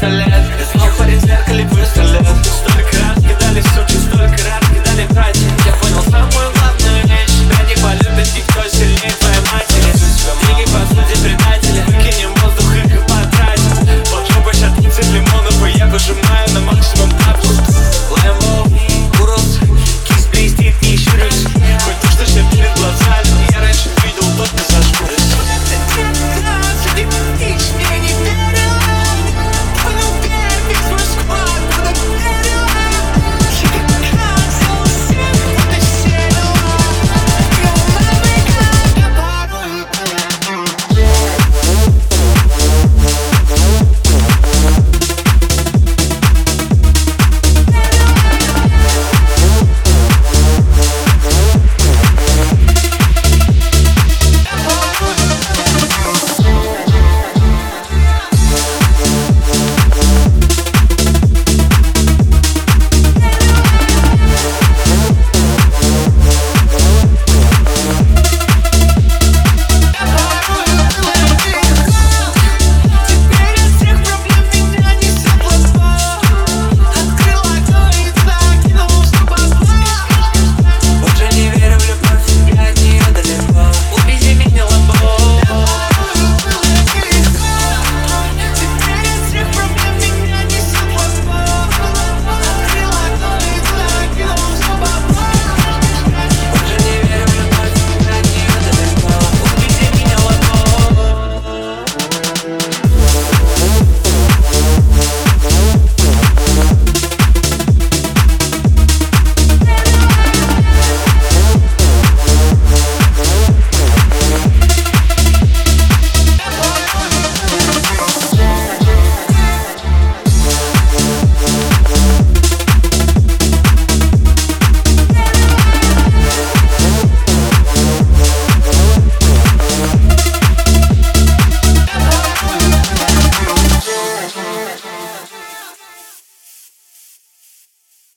feeling